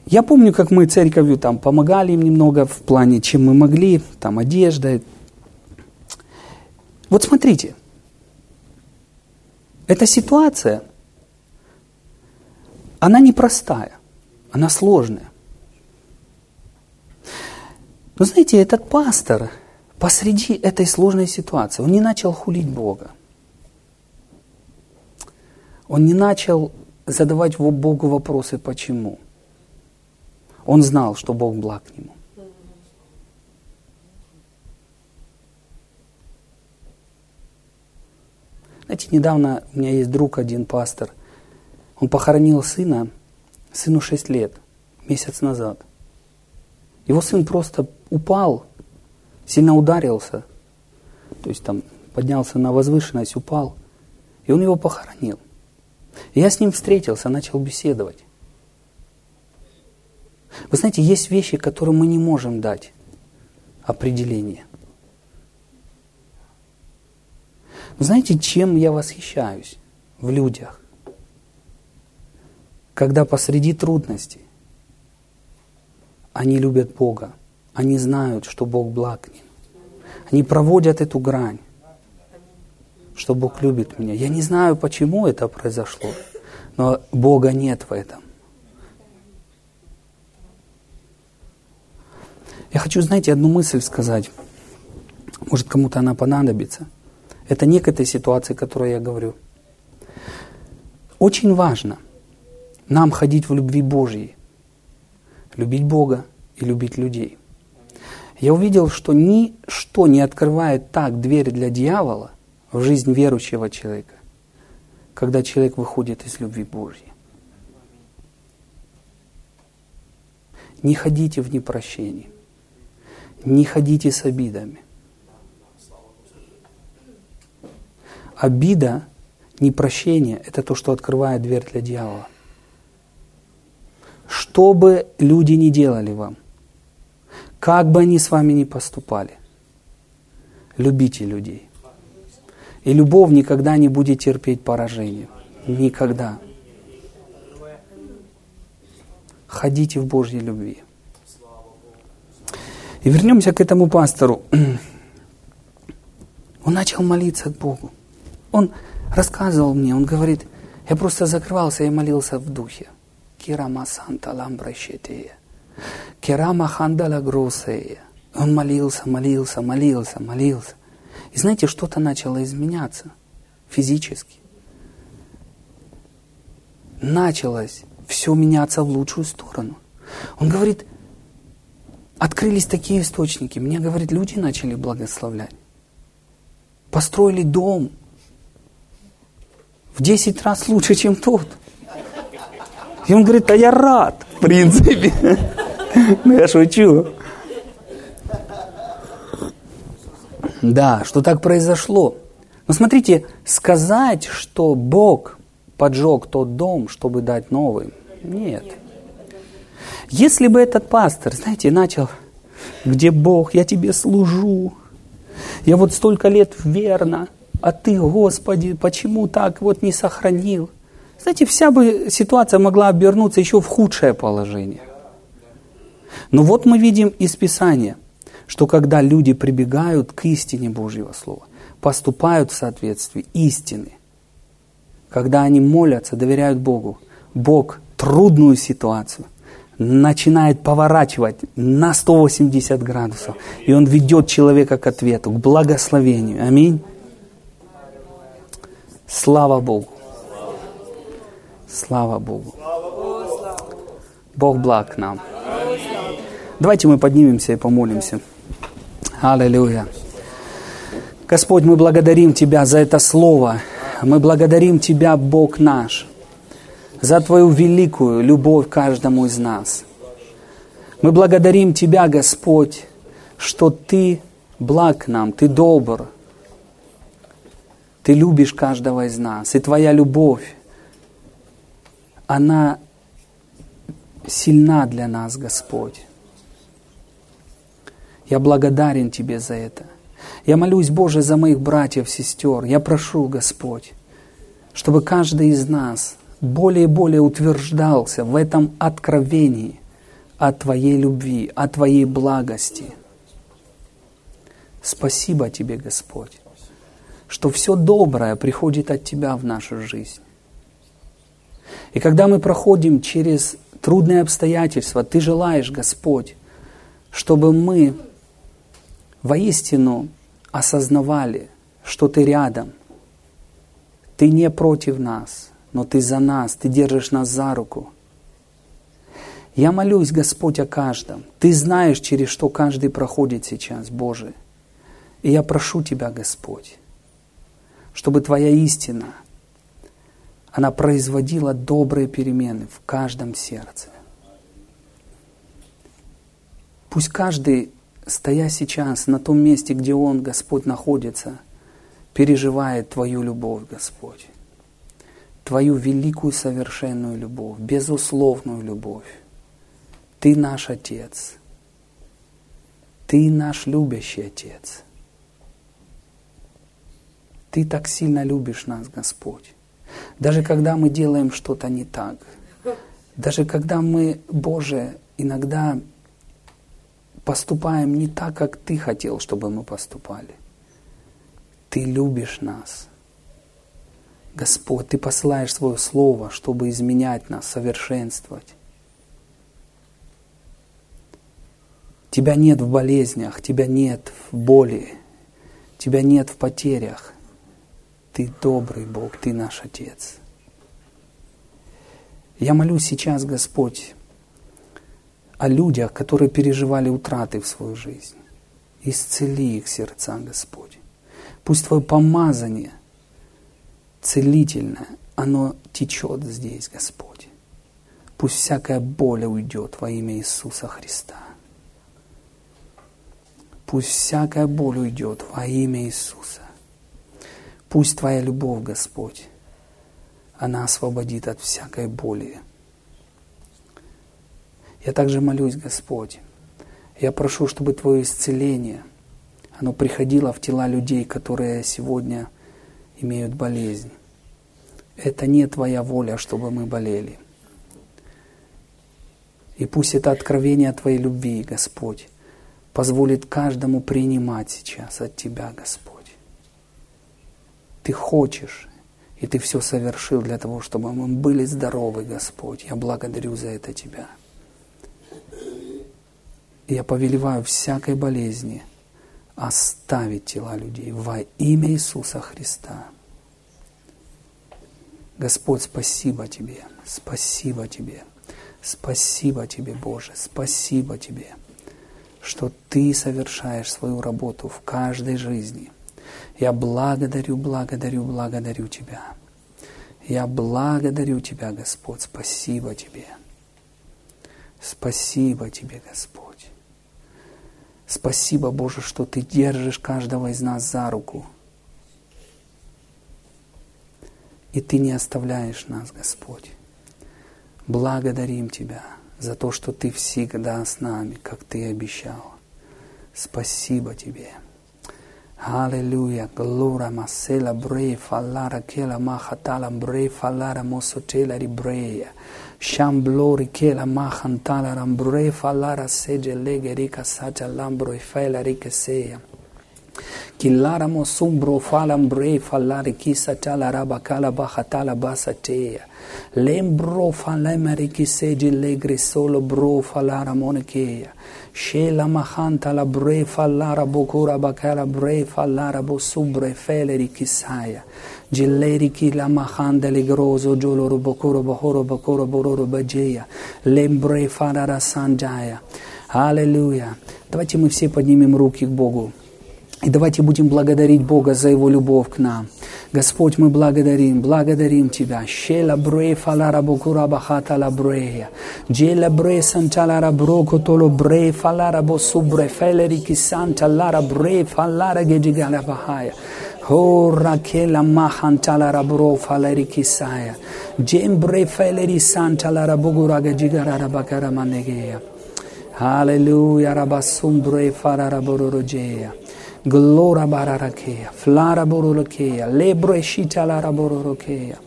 Я помню, как мы церковью там помогали им немного в плане, чем мы могли, там одежда. Вот смотрите, эта ситуация, она непростая, она сложная. Но знаете, этот пастор посреди этой сложной ситуации, он не начал хулить Бога. Он не начал задавать Богу вопросы «почему?». Он знал, что Бог благ к нему. Знаете, недавно у меня есть друг один, пастор. Он похоронил сына, сыну 6 лет, месяц назад. Его сын просто упал, сильно ударился, то есть там поднялся на возвышенность, упал, и он его похоронил. И я с ним встретился, начал беседовать. Вы знаете, есть вещи, которые мы не можем дать определение. Вы знаете, чем я восхищаюсь в людях? Когда посреди трудностей они любят Бога, они знают, что Бог благ к ним. Они проводят эту грань, что Бог любит меня. Я не знаю, почему это произошло, но Бога нет в этом. Я хочу, знаете, одну мысль сказать. Может, кому-то она понадобится. Это не к этой ситуации, о которой я говорю. Очень важно нам ходить в любви Божьей, любить Бога и любить людей. Я увидел, что ничто не открывает так дверь для дьявола в жизнь верующего человека, когда человек выходит из любви Божьей. Не ходите в непрощении. Не ходите с обидами. Обида, непрощение – это то, что открывает дверь для дьявола. Что бы люди ни делали вам, как бы они с вами ни поступали, любите людей. И любовь никогда не будет терпеть поражение. Никогда. Ходите в Божьей любви. И вернемся к этому пастору. Он начал молиться к Богу. Он рассказывал мне, он говорит, я просто закрывался и молился в духе. Кирама Санта Ламбращетея. Кирама Хандала Гросея. Он молился, молился, молился, молился. И знаете, что-то начало изменяться физически. Началось все меняться в лучшую сторону. Он говорит, Открылись такие источники. Мне, говорит, люди начали благословлять. Построили дом. В 10 раз лучше, чем тот. И он говорит, а я рад, в принципе. Ну, я шучу. Да, что так произошло. Но смотрите, сказать, что Бог поджег тот дом, чтобы дать новый, нет. Если бы этот пастор, знаете, начал, где Бог, я тебе служу, я вот столько лет верно, а ты, Господи, почему так вот не сохранил? Знаете, вся бы ситуация могла обернуться еще в худшее положение. Но вот мы видим из Писания, что когда люди прибегают к истине Божьего Слова, поступают в соответствии истины, когда они молятся, доверяют Богу, Бог трудную ситуацию – начинает поворачивать на 180 градусов. И он ведет человека к ответу, к благословению. Аминь. Слава Богу. Слава Богу. Бог благ нам. Давайте мы поднимемся и помолимся. Аллилуйя. Господь, мы благодарим Тебя за это слово. Мы благодарим Тебя, Бог наш за Твою великую любовь каждому из нас. Мы благодарим Тебя, Господь, что Ты благ нам, Ты добр, Ты любишь каждого из нас, и Твоя любовь, она сильна для нас, Господь. Я благодарен Тебе за это. Я молюсь, Боже, за моих братьев, сестер. Я прошу, Господь, чтобы каждый из нас более и более утверждался в этом откровении о Твоей любви, о Твоей благости. Спасибо Тебе, Господь, что все доброе приходит от Тебя в нашу жизнь. И когда мы проходим через трудные обстоятельства, Ты желаешь, Господь, чтобы мы воистину осознавали, что Ты рядом. Ты не против нас, но Ты за нас, Ты держишь нас за руку. Я молюсь, Господь, о каждом. Ты знаешь, через что каждый проходит сейчас, Боже. И я прошу Тебя, Господь, чтобы Твоя истина, она производила добрые перемены в каждом сердце. Пусть каждый, стоя сейчас на том месте, где он, Господь, находится, переживает Твою любовь, Господь. Твою великую совершенную любовь, безусловную любовь. Ты наш Отец. Ты наш любящий Отец. Ты так сильно любишь нас, Господь. Даже когда мы делаем что-то не так, даже когда мы, Боже, иногда поступаем не так, как Ты хотел, чтобы мы поступали. Ты любишь нас. Господь, Ты посылаешь Свое Слово, чтобы изменять нас, совершенствовать. Тебя нет в болезнях, Тебя нет в боли, Тебя нет в потерях. Ты добрый Бог, Ты наш Отец. Я молюсь сейчас, Господь, о людях, которые переживали утраты в свою жизнь. Исцели их сердца, Господь. Пусть Твое помазание целительное, оно течет здесь, Господь. Пусть всякая боль уйдет во имя Иисуса Христа. Пусть всякая боль уйдет во имя Иисуса. Пусть Твоя любовь, Господь, она освободит от всякой боли. Я также молюсь, Господь, я прошу, чтобы Твое исцеление, оно приходило в тела людей, которые сегодня имеют болезнь. Это не Твоя воля, чтобы мы болели. И пусть это откровение Твоей любви, Господь, позволит каждому принимать сейчас от Тебя, Господь. Ты хочешь, и Ты все совершил для того, чтобы мы были здоровы, Господь. Я благодарю за это Тебя. Я повелеваю всякой болезни оставить тела людей во имя Иисуса Христа. Господь, спасибо Тебе, спасибо Тебе, спасибо Тебе, Боже, спасибо Тебе что Ты совершаешь свою работу в каждой жизни. Я благодарю, благодарю, благодарю Тебя. Я благодарю Тебя, Господь. Спасибо Тебе. Спасибо Тебе, Господь. Спасибо, Боже, что Ты держишь каждого из нас за руку. И Ты не оставляешь нас, Господь. Благодарим Тебя за то, что Ты всегда с нами, как Ты обещал. Спасибо Тебе. Аллилуйя. Глора масела брей фаллара кела махатала брей фаллара мосотела рибрея. Chamblori que la mahantala rambrure falara sede legerica sacha lambroi failarica seia. Kiláramo sumbro falambre falare kisa tala raba kala baha basa teia. Lembro falemari que sede legre solo bro falara monequeia. Shela mahanta la bre falara bocura bacala bre falara bosubre feleri que saia. Gilleri ki la mahanda legroso gioloro bokoro bohoro bokoro bororo баджея. Лембре фарара санджая. Аллилуйя. Давайте мы все поднимем руки к Богу. И давайте будем благодарить Бога за Его любовь к нам. Господь, мы благодарим, благодарим Тебя. Шела бре фалара бокура бахата ла брея. Джела бре санталара броко толо бре фалара босу бре фелери ки санталара бре фалара геджигала бахая. Ho Rachela Mahantalara Bro Faleri Kisaya. Jembre Feleri Santalara Boguraga Jigarara Bakara Manegea. Hallelujah Rabasumbre Farara Bororogea. Glora bararakeya, flara borolokeya, lebro eshita lara borolokeya.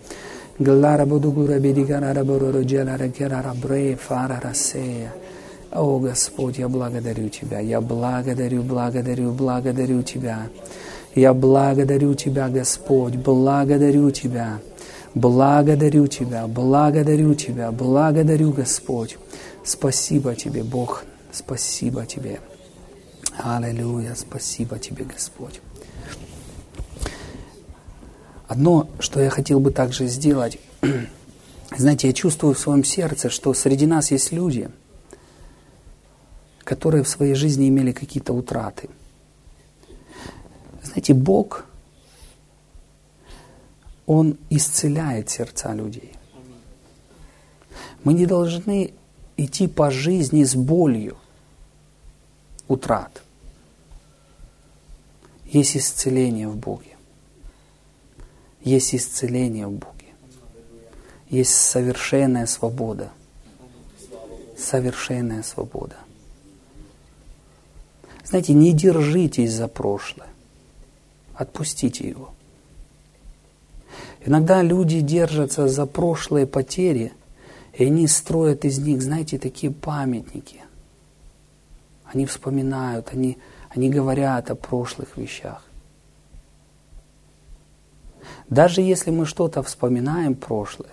Glara бодугура бедигарара борoro джелара керара бре фарара сея. О, Господь, я благодарю Тебя, я благодарю, благодарю, благодарю Тебя. Я благодарю Тебя, Господь, благодарю Тебя. Благодарю Тебя, благодарю Тебя, благодарю, Господь. Спасибо Тебе, Бог, спасибо Тебе. Аллилуйя, спасибо Тебе, Господь. Одно, что я хотел бы также сделать, знаете, я чувствую в своем сердце, что среди нас есть люди, которые в своей жизни имели какие-то утраты. Знаете, Бог, Он исцеляет сердца людей. Мы не должны идти по жизни с болью утрат. Есть исцеление в Боге. Есть исцеление в Боге. Есть совершенная свобода. Совершенная свобода. Знаете, не держитесь за прошлое. Отпустите его. Иногда люди держатся за прошлые потери, и они строят из них, знаете, такие памятники. Они вспоминают, они, они говорят о прошлых вещах. Даже если мы что-то вспоминаем прошлое,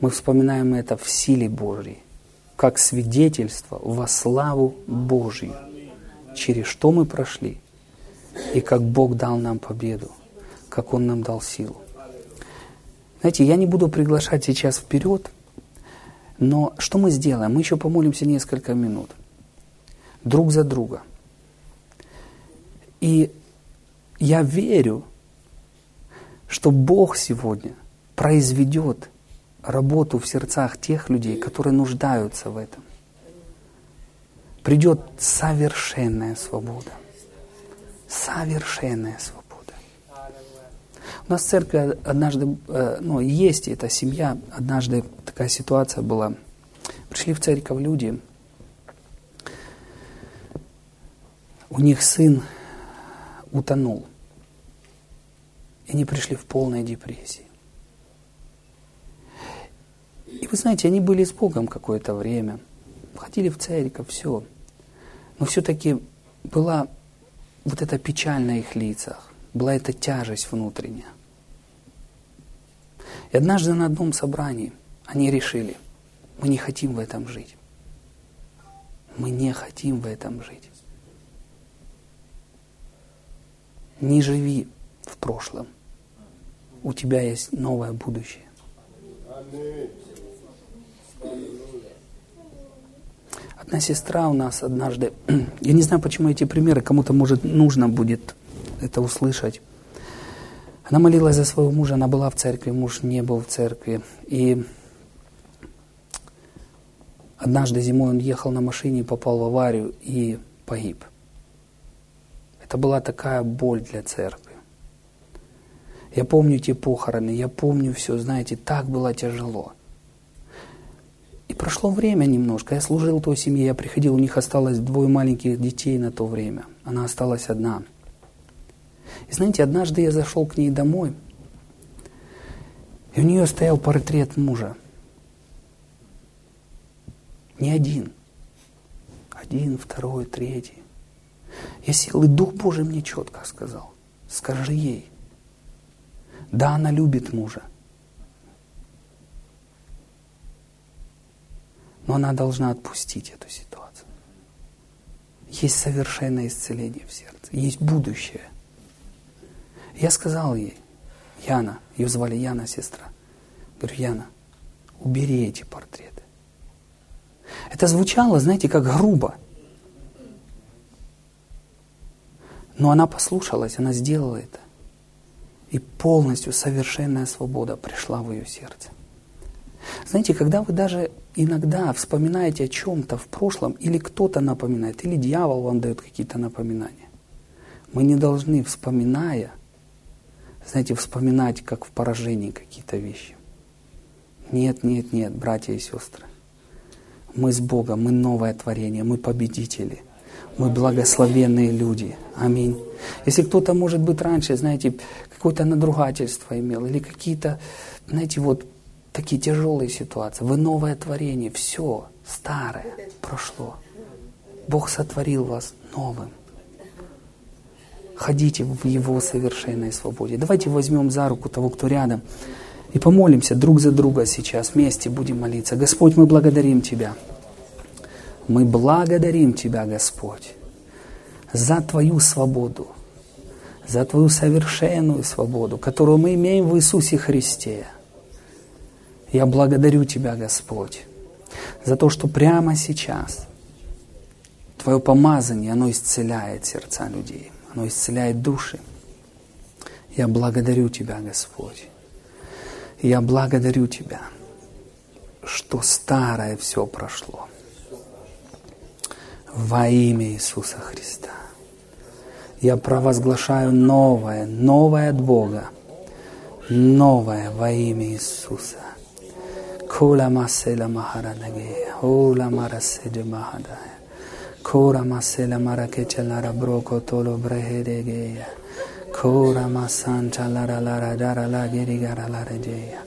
мы вспоминаем это в силе Божьей, как свидетельство во славу Божью, через что мы прошли, и как Бог дал нам победу, как Он нам дал силу. Знаете, я не буду приглашать сейчас вперед, но что мы сделаем? Мы еще помолимся несколько минут. Друг за друга. И я верю, что Бог сегодня произведет работу в сердцах тех людей, которые нуждаются в этом. Придет совершенная свобода. Совершенная свобода. У нас в церкви однажды, э, ну, есть эта семья, однажды такая ситуация была. Пришли в церковь люди, у них сын утонул. И они пришли в полной депрессии. И вы знаете, они были с Богом какое-то время, ходили в церковь, все. Но все-таки была вот эта печаль на их лицах, была эта тяжесть внутренняя. И однажды на одном собрании они решили, мы не хотим в этом жить. Мы не хотим в этом жить. Не живи в прошлом у тебя есть новое будущее. Одна сестра у нас однажды, я не знаю, почему эти примеры, кому-то, может, нужно будет это услышать. Она молилась за своего мужа, она была в церкви, муж не был в церкви. И однажды зимой он ехал на машине, попал в аварию и погиб. Это была такая боль для церкви. Я помню те похороны, я помню все, знаете, так было тяжело. Прошло время немножко, я служил той семье, я приходил, у них осталось двое маленьких детей на то время. Она осталась одна. И знаете, однажды я зашел к ней домой, и у нее стоял портрет мужа. Не один. Один, второй, третий. Я сел, и Дух Божий мне четко сказал, скажи ей, да, она любит мужа. Но она должна отпустить эту ситуацию. Есть совершенное исцеление в сердце, есть будущее. Я сказал ей, Яна, ее звали Яна, сестра. Говорю, Яна, убери эти портреты. Это звучало, знаете, как грубо. Но она послушалась, она сделала это и полностью совершенная свобода пришла в ее сердце. Знаете, когда вы даже иногда вспоминаете о чем-то в прошлом, или кто-то напоминает, или дьявол вам дает какие-то напоминания, мы не должны, вспоминая, знаете, вспоминать, как в поражении какие-то вещи. Нет, нет, нет, братья и сестры. Мы с Богом, мы новое творение, мы победители. Мы благословенные люди. Аминь. Если кто-то, может быть, раньше, знаете, какое-то надругательство имел, или какие-то, знаете, вот такие тяжелые ситуации, вы новое творение, все, старое прошло. Бог сотворил вас новым. Ходите в Его совершенной свободе. Давайте возьмем за руку того, кто рядом, и помолимся друг за друга сейчас. Вместе будем молиться. Господь, мы благодарим Тебя. Мы благодарим Тебя, Господь, за Твою свободу, за Твою совершенную свободу, которую мы имеем в Иисусе Христе. Я благодарю Тебя, Господь, за то, что прямо сейчас Твое помазание, оно исцеляет сердца людей оно исцеляет души. Я благодарю Тебя, Господь. Я благодарю Тебя, что старое все прошло. Во имя Иисуса Христа. Я провозглашаю новое, новое от Бога. Новое во имя Иисуса. Кула масела махарадагея, ула мараседе махадая. Tolo brehedegeya. Kora masanta lara lara dara la gerigara lara дея.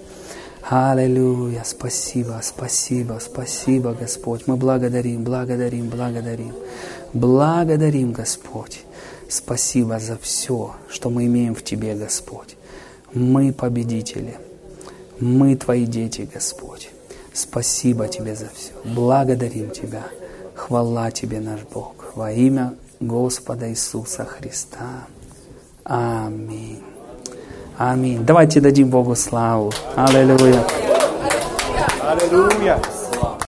Аллилуйя, спасибо, спасибо, спасибо, Господь. Мы благодарим, благодарим, благодарим. Благодарим, Господь. Спасибо за все, что мы имеем в Тебе, Господь. Мы победители. Мы Твои дети, Господь. Спасибо Тебе за все. Благодарим Тебя. Хвала Тебе, наш Бог, во имя Господа Иисуса Христа. Аминь. Аминь. Давайте дадим Богу славу. Аллилуйя. Аллилуйя.